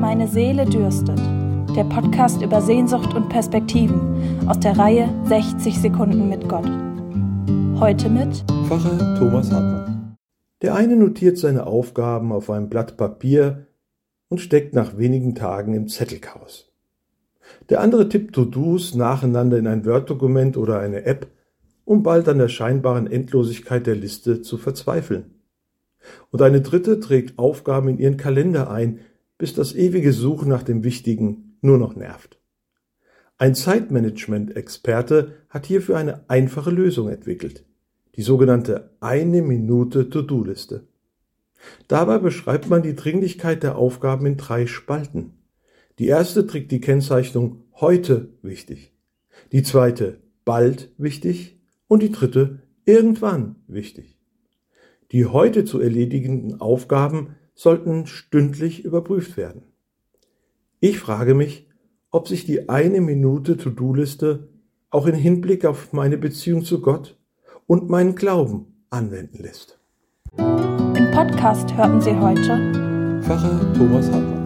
Meine Seele dürstet. Der Podcast über Sehnsucht und Perspektiven aus der Reihe 60 Sekunden mit Gott. Heute mit Pfarrer Thomas Hartmann. Der eine notiert seine Aufgaben auf einem Blatt Papier und steckt nach wenigen Tagen im Zettelchaos. Der andere tippt To-Dos nacheinander in ein Word-Dokument oder eine App, um bald an der scheinbaren Endlosigkeit der Liste zu verzweifeln. Und eine dritte trägt Aufgaben in ihren Kalender ein, bis das ewige Suchen nach dem Wichtigen nur noch nervt. Ein Zeitmanagement-Experte hat hierfür eine einfache Lösung entwickelt. Die sogenannte eine Minute To-Do-Liste. Dabei beschreibt man die Dringlichkeit der Aufgaben in drei Spalten. Die erste trägt die Kennzeichnung heute wichtig. Die zweite bald wichtig und die dritte irgendwann wichtig. Die heute zu erledigenden Aufgaben sollten stündlich überprüft werden. Ich frage mich, ob sich die eine Minute To-Do-Liste auch in Hinblick auf meine Beziehung zu Gott und meinen Glauben anwenden lässt. Im Podcast hörten Sie heute Pfarrer Thomas Hartmann.